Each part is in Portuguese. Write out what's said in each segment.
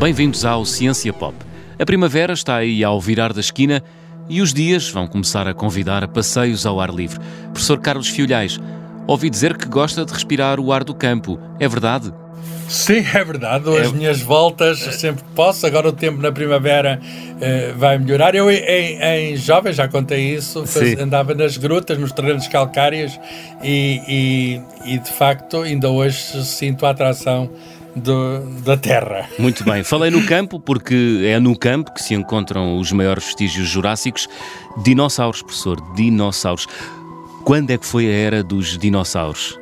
Bem-vindos ao Ciência Pop. A primavera está aí ao virar da esquina e os dias vão começar a convidar a passeios ao ar livre. Professor Carlos Fiolhais, ouvi dizer que gosta de respirar o ar do campo. É verdade? Sim, é verdade. As é... minhas voltas sempre que posso. Agora o tempo na primavera uh, vai melhorar. Eu, em, em jovem, já contei isso, faz, andava nas grutas, nos terrenos calcários e, e, e, de facto ainda hoje sinto a atração do, da terra. Muito bem. Falei no campo porque é no campo que se encontram os maiores vestígios jurássicos. Dinossauros, professor, dinossauros. Quando é que foi a era dos dinossauros?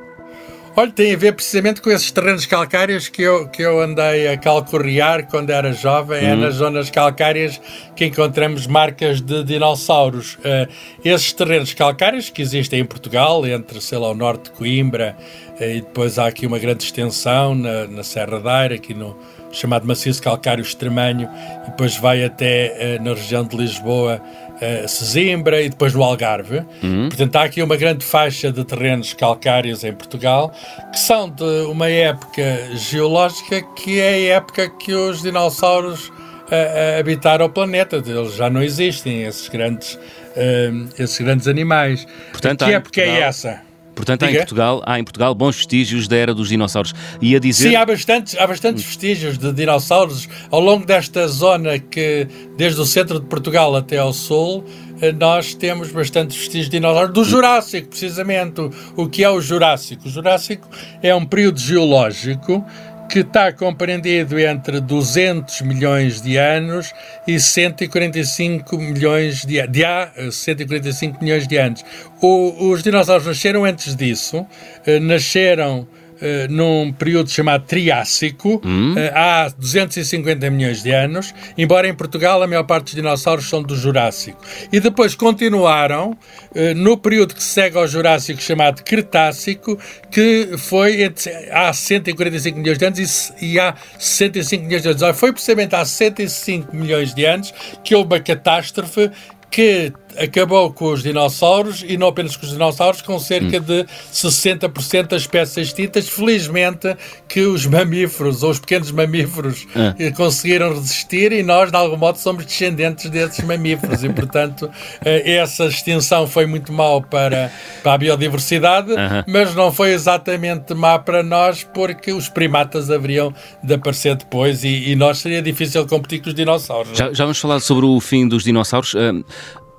Olha, tem a ver precisamente com esses terrenos calcários que eu, que eu andei a calcorrear quando era jovem. Uhum. É nas zonas calcárias que encontramos marcas de dinossauros. Uh, esses terrenos calcários que existem em Portugal, entre, sei lá, o norte de Coimbra, uh, e depois há aqui uma grande extensão na, na Serra da Aire, aqui no chamado maciço calcário extremanho, e depois vai até uh, na região de Lisboa uh, Sesimbra e depois no Algarve. Uhum. Portanto, há aqui uma grande faixa de terrenos calcários em Portugal que são de uma época geológica que é a época que os dinossauros uh, habitaram o planeta. Eles já não existem, esses grandes, uh, esses grandes animais. Portanto, que época é essa? Portanto, há em, Portugal, há em Portugal bons vestígios da era dos dinossauros. E a dizer... Sim, há bastantes, há bastantes vestígios de dinossauros ao longo desta zona que, desde o centro de Portugal até ao sul, eh, nós temos bastantes vestígios de dinossauros do Jurássico, precisamente. O que é o Jurássico? O Jurássico é um período geológico que está compreendido entre 200 milhões de anos e 145 milhões de, de há 145 milhões de anos. O, os dinossauros nasceram antes disso, eh, nasceram Uh, num período chamado Triássico, hum. uh, há 250 milhões de anos, embora em Portugal a maior parte dos dinossauros são do Jurássico. E depois continuaram uh, no período que segue ao Jurássico, chamado Cretácico, que foi entre, há 145 milhões de anos e, e há 65 milhões de anos. Foi precisamente há 105 milhões de anos que houve uma catástrofe que acabou com os dinossauros e não apenas com os dinossauros, com cerca hum. de 60% das espécies extintas. Felizmente que os mamíferos, ou os pequenos mamíferos, ah. Conseguiram resistir e nós, de algum modo, somos descendentes desses mamíferos e, portanto, eh, essa extinção foi muito mal para, para a biodiversidade, uh -huh. mas não foi exatamente má para nós porque os primatas haveriam de aparecer depois e, e nós seria difícil competir com os dinossauros. Já, já vamos falar sobre o fim dos dinossauros. Uh,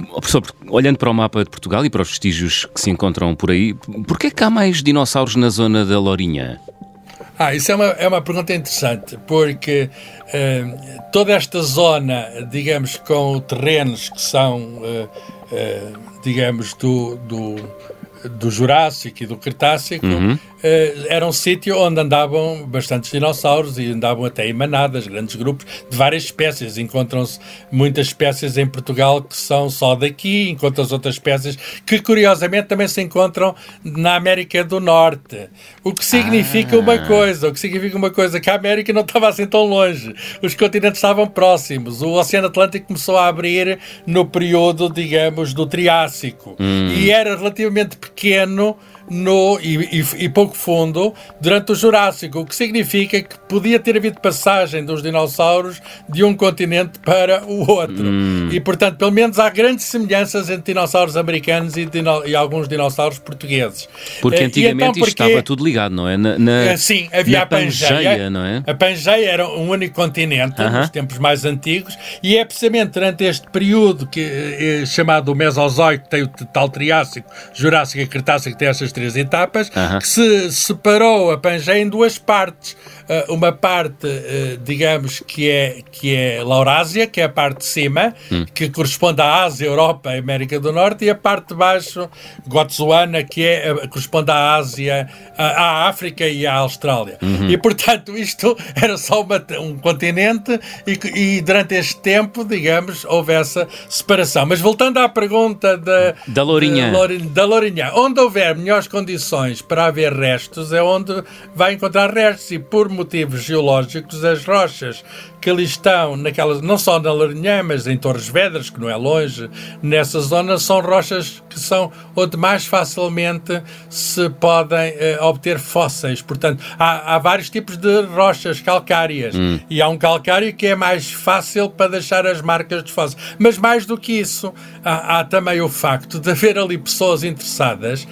Professor, olhando para o mapa de Portugal e para os vestígios que se encontram por aí, porquê é que há mais dinossauros na zona da Lourinhã? Ah, isso é uma, é uma pergunta interessante, porque uh, toda esta zona, digamos, com terrenos que são, uh, uh, digamos, do, do, do Jurássico e do Cretácico, uhum. Uh, era um sítio onde andavam bastantes dinossauros e andavam até em manadas, grandes grupos de várias espécies. Encontram-se muitas espécies em Portugal que são só daqui, encontram-se outras espécies que curiosamente também se encontram na América do Norte. O que significa ah. uma coisa, o que significa uma coisa, que a América não estava assim tão longe. Os continentes estavam próximos. O Oceano Atlântico começou a abrir no período, digamos, do Triássico. Hum. E era relativamente pequeno no, e, e, e, pouco fundo durante o Jurássico, o que significa que podia ter havido passagem dos dinossauros de um continente para o outro. Hum. E, portanto, pelo menos há grandes semelhanças entre dinossauros americanos e, dino, e alguns dinossauros portugueses. Porque eh, antigamente então, porque, estava tudo ligado, não é? Na, na eh, sim, havia a Pangeia, Pangeia, não é? A Pangeia era um único continente, uh -huh. nos tempos mais antigos, e é precisamente durante este período que, é chamado Mesozoico, que tem o tal Triássico, Jurássico e Cretácico, que tem estas três etapas, que se separou a Pangeia em duas partes. Uh, uma parte, uh, digamos, que é, que é Laurásia, que é a parte de cima, hum. que corresponde à Ásia, Europa e América do Norte, e a parte de baixo, Gotsuana, que é, uh, corresponde à Ásia, à África e à Austrália. Uhum. E, portanto, isto era só uma, um continente e, e, durante este tempo, digamos, houve essa separação. Mas voltando à pergunta da, da Lourinha. da Onde houver melhores condições para haver restos é onde vai encontrar restos. E por motivos geológicos as rochas que ali estão, naquelas, não só na Larinhã, mas em Torres Vedras, que não é longe, nessa zona, são rochas que são onde mais facilmente se podem uh, obter fósseis. Portanto, há, há, vários tipos de rochas calcárias hum. e há um calcário que é mais fácil para deixar as marcas de fósseis. Mas mais do que isso, há, há também o facto de haver ali pessoas interessadas uh,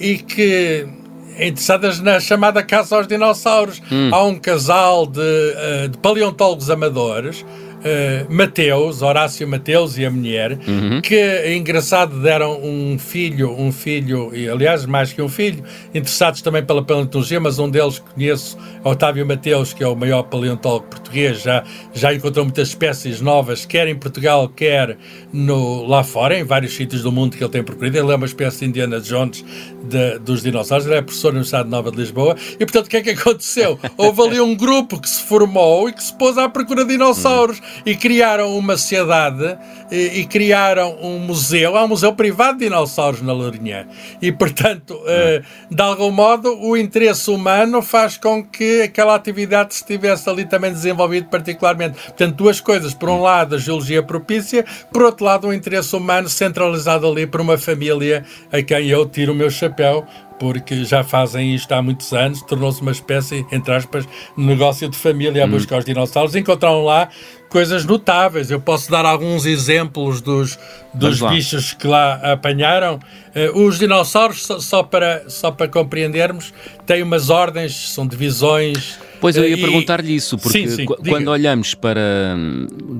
e que interessadas na chamada caça aos dinossauros. Hum. Há um casal de, uh, de paleontólogos amadores uh, Mateus, Horácio Mateus e a mulher, uhum. que engraçado deram um filho, um filho, e aliás mais que um filho, interessados também pela paleontologia, mas um deles que conheço, Otávio Mateus, que é o maior paleontólogo português, já, já encontrou muitas espécies novas, quer em Portugal, quer no, lá fora, em vários sítios do mundo que ele tem procurado. Ele é uma espécie de Indiana Jones de, dos dinossauros, ele é professor na Universidade Nova de Lisboa, e portanto o que é que aconteceu? Houve ali um grupo que se formou e que se pôs à procura de dinossauros e criaram uma sociedade e, e, criaram um museu. Há um museu privado de dinossauros na Lourinhã. E, portanto, uh, de algum modo, o interesse humano faz com que aquela atividade estivesse ali também desenvolvida particularmente. Portanto, duas coisas. Por um lado, a geologia propícia, por outro lado, o interesse humano centralizado ali por uma família a quem eu tiro o meu chapéu, porque já fazem isto há muitos anos, tornou-se uma espécie, entre aspas, negócio de família a hum. buscar os dinossauros. Encontraram lá coisas notáveis. Eu posso dar alguns exemplos dos, dos bichos que lá apanharam. Uh, os dinossauros, só, para, só para compreendermos, têm umas ordens, são divisões Pois eu ia perguntar-lhe isso, porque sim, sim, quando diga. olhamos para,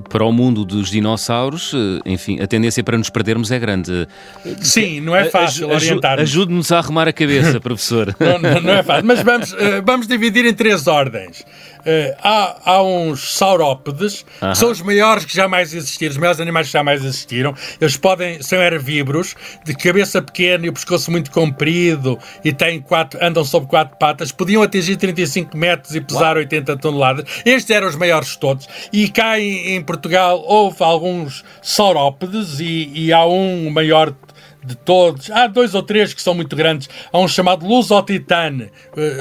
para o mundo dos dinossauros, eh, enfim, a tendência para nos perdermos é grande. Sim, não é fácil Aj orientar. Ajude-nos a arrumar a cabeça, professor. não, não, não, é fácil, mas vamos, vamos dividir em três ordens. Uh, há, há uns saurópodes, uh -huh. que são os maiores que jamais existiram, os maiores animais que jamais existiram. Eles podem, são herbívoros, de cabeça pequena e o pescoço muito comprido e têm quatro, andam sobre quatro patas. Podiam atingir 35 metros e pesar 80 toneladas. Estes eram os maiores de todos. E cá em, em Portugal houve alguns saurópodes e, e há um maior de todos. Há dois ou três que são muito grandes. Há um chamado Luz ao Titã.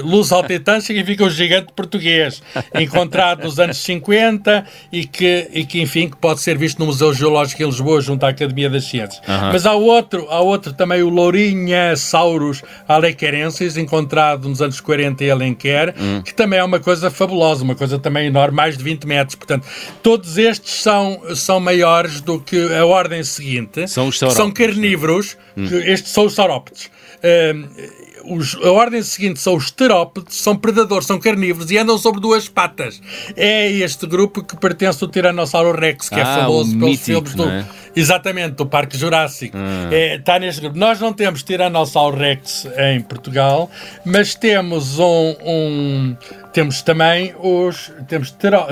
Luz ao Titã significa o gigante português, encontrado nos anos 50 e que, e que, enfim, que pode ser visto no Museu Geológico em Lisboa, junto à Academia das Ciências. Mas há outro, há outro também, o Lourinha Saurus alequerensis, encontrado nos anos 40 em Alenquer, hum. que também é uma coisa fabulosa, uma coisa também enorme, mais de 20 metros. Portanto, todos estes são, são maiores do que a ordem seguinte. São os São carnívoros hum. estes são os saurópodes. Uh, os, a ordem seguinte são os terópodes, são predadores, são carnívoros e andam sobre duas patas. É este grupo que pertence ao Tiranossauro Rex, que é ah, é famoso pelos mítico, filmes do. É? Exatamente, do Parque Jurássico. Ah. É, está neste grupo. Nós não temos Tiranossauro Rex em Portugal, mas temos um, um temos também os temos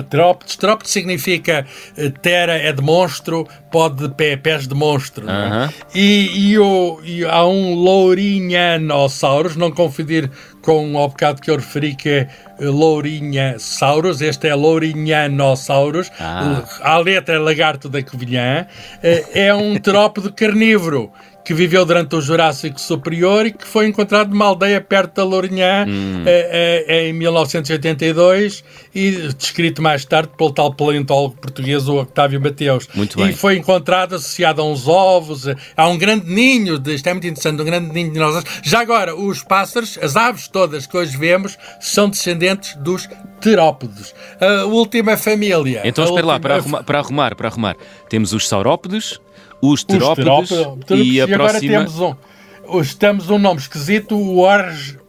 terópodes. Terópodes significa eh, tera é de monstro, pode de pé, pés de monstro. Uh é? -huh. e, e, o, e há um Lourinhanosaurus, não confundir com o bocado que eu referi que é Lourinha-saurus, este é Lourinhanosaurus, ah. a letra é lagarto da Covilhã, eh, é um terópode carnívoro que viveu durante o Jurássico Superior e que foi encontrado numa aldeia perto da Lourinhã hum. é, é, em 1982 e descrito mais tarde pelo tal paleontólogo português, o Octávio Mateus. Muito bem. E foi encontrado associado a uns ovos, há um grande ninho, de, isto é muito interessante, um grande ninho de dinossauros. Já agora, os pássaros, as aves todas que hoje vemos, são descendentes dos terópodes. A última família. Então, espera última... lá, para arrumar, para arrumar, para arrumar. Temos os saurópodes, os terópodes, e, e agora temos um estamos um nome esquisito, o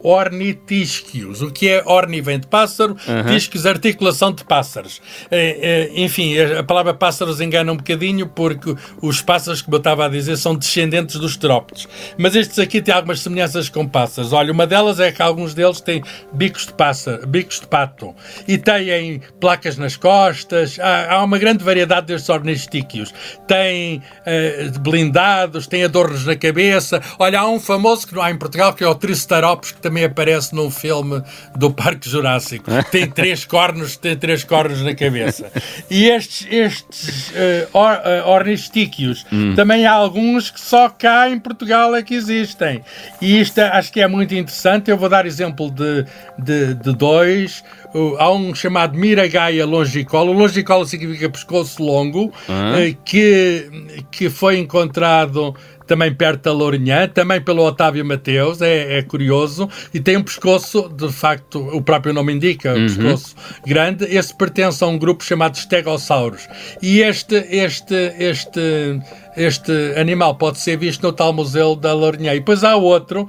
Ornitisquios. O que é orni vem de pássaro, uhum. tisquios, articulação de pássaros. É, é, enfim, a palavra pássaros engana um bocadinho porque os pássaros, como eu estava a dizer, são descendentes dos terópodes. Mas estes aqui têm algumas semelhanças com pássaros. Olha, uma delas é que alguns deles têm bicos de pássaro, bicos de pato e têm placas nas costas. Há, há uma grande variedade destes ornistíquios. Têm uh, blindados, têm adornos na cabeça. Olha, há um um famoso que não há em Portugal, que é o Triceratops, que também aparece num filme do Parque Jurássico. Tem três cornos, tem três cornos na cabeça. E estes, estes uh, or, uh, ornistíquios, hum. também há alguns que só cá em Portugal é que existem. E isto acho que é muito interessante. Eu vou dar exemplo de, de, de dois há um chamado Miragaia longicola. O longicola significa pescoço longo, uhum. que, que foi encontrado também perto da Lourinhã, também pelo Otávio Mateus, é, é, curioso, e tem um pescoço, de facto, o próprio nome indica, um uhum. pescoço grande. Esse pertence a um grupo chamado Stegosaurus. E este, este, este, este animal pode ser visto no tal museu da Lourinhã. E depois há outro,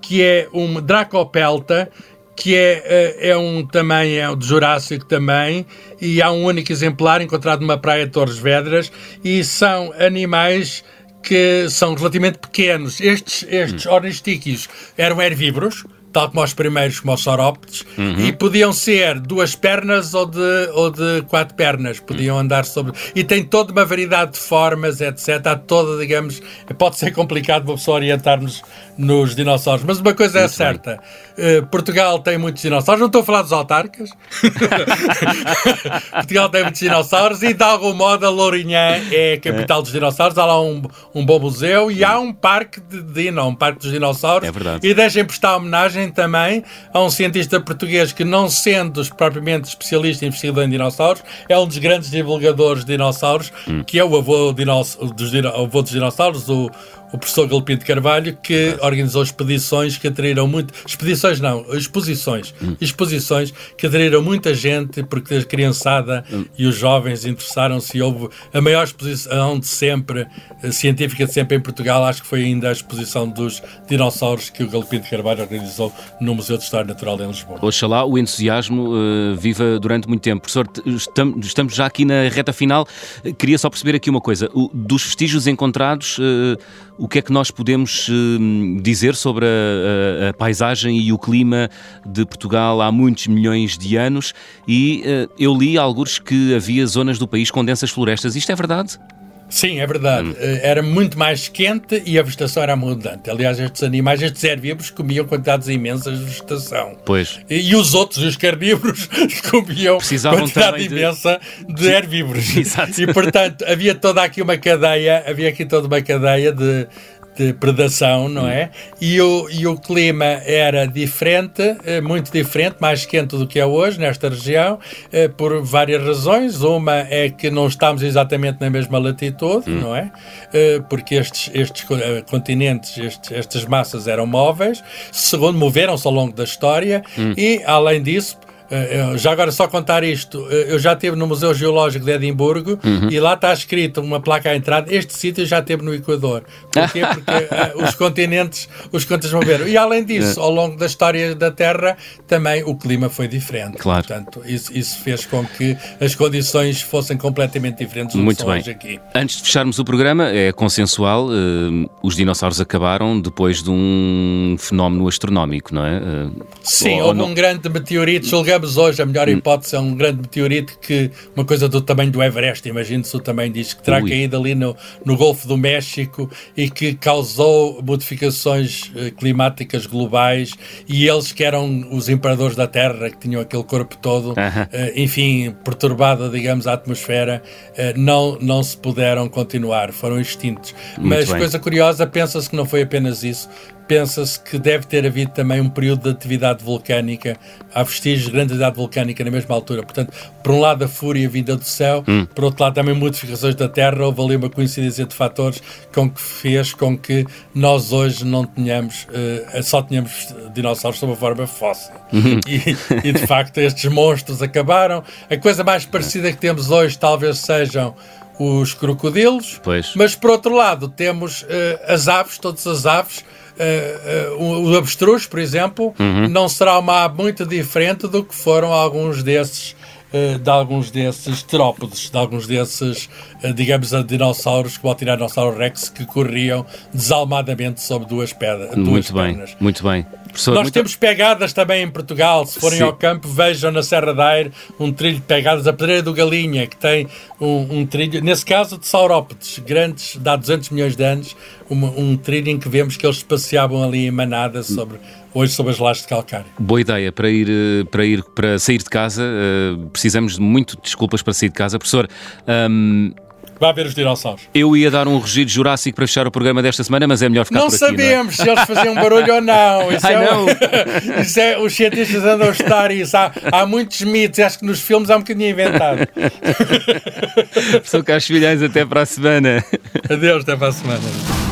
que é um Dracopelta, que é, eh, é um também, é do Jurássico também, e há um único exemplar encontrado numa praia de Torres Vedras, e são animais que são relativamente pequenos. Estes, estes hum. ornistíquios eram herbívoros, tal como os primeiros, como os saurópodes, uhum. e podiam ser duas pernas ou de, ou de quatro pernas, podiam uhum. andar sobre. E tem toda uma variedade de formas, etc. Há toda, digamos, pode ser complicado uma pessoa orientar-nos nos dinossauros, mas uma coisa é Muito é certa: uh, Portugal tem muitos dinossauros, não estou a falar dos autarcas. Portugal tem muitos dinossauros e, de algum modo, a Lourinhã é a capital dos dinossauros. Há lá um, um bom museu e há um parque de dino, um parque dos dinossauros. É verdade. E deixem prestar homenagem também a um cientista português que, não sendo propriamente especialista em investigador em dinossauros, é um dos grandes divulgadores de dinossauros, hum. que é o avô, dos, avô dos dinossauros, o, o professor Galpim de Carvalho, que organizou expedições que atraíram muito. Expedições não, exposições. Hum. Exposições que atraíram muita gente, porque a criançada hum. e os jovens interessaram-se. Houve a maior exposição de sempre, eh, científica de sempre em Portugal, acho que foi ainda a exposição dos dinossauros que o Galpim de Carvalho organizou no Museu de História Natural em Lisboa. Oxalá o entusiasmo uh, viva durante muito tempo. Professor, estamos já aqui na reta final. Queria só perceber aqui uma coisa. O, dos vestígios encontrados. Uh, o que é que nós podemos hum, dizer sobre a, a, a, paisagem e o clima de Portugal há muitos milhões de anos? E uh, eu li alguns que havia zonas do país com densas florestas. Isto é verdade? Sim, é verdade. Hum. Eh, era muito mais quente e a vegetação era abundante. Aliás, estes animais, estes herbívoros, comiam quantidades imensas de vegetação. Pois. E, e os outros, os carnívoros, comiam Precisavam quantidade imensa de, de herbívoros. Exato. E, portanto, havia toda aqui uma cadeia, havia aqui toda uma cadeia de, de predação, não é? E o, e o clima era diferente, eh, muito diferente, mais quente do que é hoje nesta região, eh, por várias razões. Uma é que não estamos exatamente na mesma latitude, hum. não é? Eh, porque estes, estes continentes, estes, estas massas eram móveis. Segundo, moveram-se ao longo da história hum. e, além disso, já agora, só contar isto, eh, eu já estive no Museu Geológico de Edimburgo uhum. e lá está escrito uma placa à entrada: este sítio já esteve no Equador. Porquê? Porque uh, os continentes os continentes moveram. E além disso, ao longo da história da Terra, também o clima foi diferente. Claro. Portanto, isso, isso fez com que as condições fossem completamente diferentes do Muito que bem. hoje aqui. Antes de fecharmos o programa, é consensual: uh, os dinossauros acabaram depois de um fenómeno astronómico, não é? Uh, Sim, houve não... um grande meteorito, julgamos digamos hoje, a melhor hum. hipótese é um grande meteorito que, uma coisa do tamanho do Everest, imagine-se o tamanho disto, que terá Ui. caído ali no, no Golfo do México e que causou modificações uh, climáticas globais e eles que eram os imperadores da Terra, que tinham aquele corpo todo, uh -huh. uh, enfim, perturbada, digamos, a atmosfera, eh, não, não se puderam continuar, foram extintos. Muito Mas bem. coisa curiosa, pensa-se que não foi apenas isso, pensa-se que deve ter havido também um período de atividade volcânica, há vestígios de grande atividade volcânica na mesma altura. Portanto, por um lado a fúria vinda do céu, hum. por outro lado também modificações da Terra, houve ali uma coincidência de fatores com que fez com que nós hoje não tenhamos, uh, só tenhamos dinossauros sob a forma fóssil. Uhum. E, e, de facto estes monstros acabaram. A coisa mais parecida que temos hoje talvez sejam os crocodilos, pois. mas por outro lado temos uh, as aves, todas as aves, uh, uh, o avestruz, por exemplo, uhum. não será uma ave muito diferente do que foram alguns desses uh, de alguns desses terópodes, de alguns desses, uh, digamos, dinossauros, como o Tiranossauro Rex, que corriam desalmadamente sobre duas, pedras, duas muito pernas. Bem, muito bem. Professor, Nós muito... temos pegadas também em Portugal. Se forem Sim. ao campo, vejam na Serra da Aire um trilho de pegadas. A Pedreira do Galinha, que tem um, um trilho, nesse caso de saurópodes, grandes, de há 200 milhões de anos, uma, um trilho em que vemos que eles passeavam ali em manada sobre hoje sobre as lajes de calcário. Boa ideia para ir eh, para ir para sair de casa. Uh, precisamos de muito desculpas para sair de casa, professor. Um, Vá ver os dinossauros. Eu ia dar um rugido jurássico para fechar o programa desta semana, mas é melhor ficar não por aqui. Sabemos não sabemos se eles faziam barulho ou não. Isso, Ai, é, não. isso é, os cientistas andam a estudar isso. Há, há muitos mitos, acho que nos filmes há um bocadinho inventado. Sou Carlos Filhães, até para a semana. Adeus, até para a semana.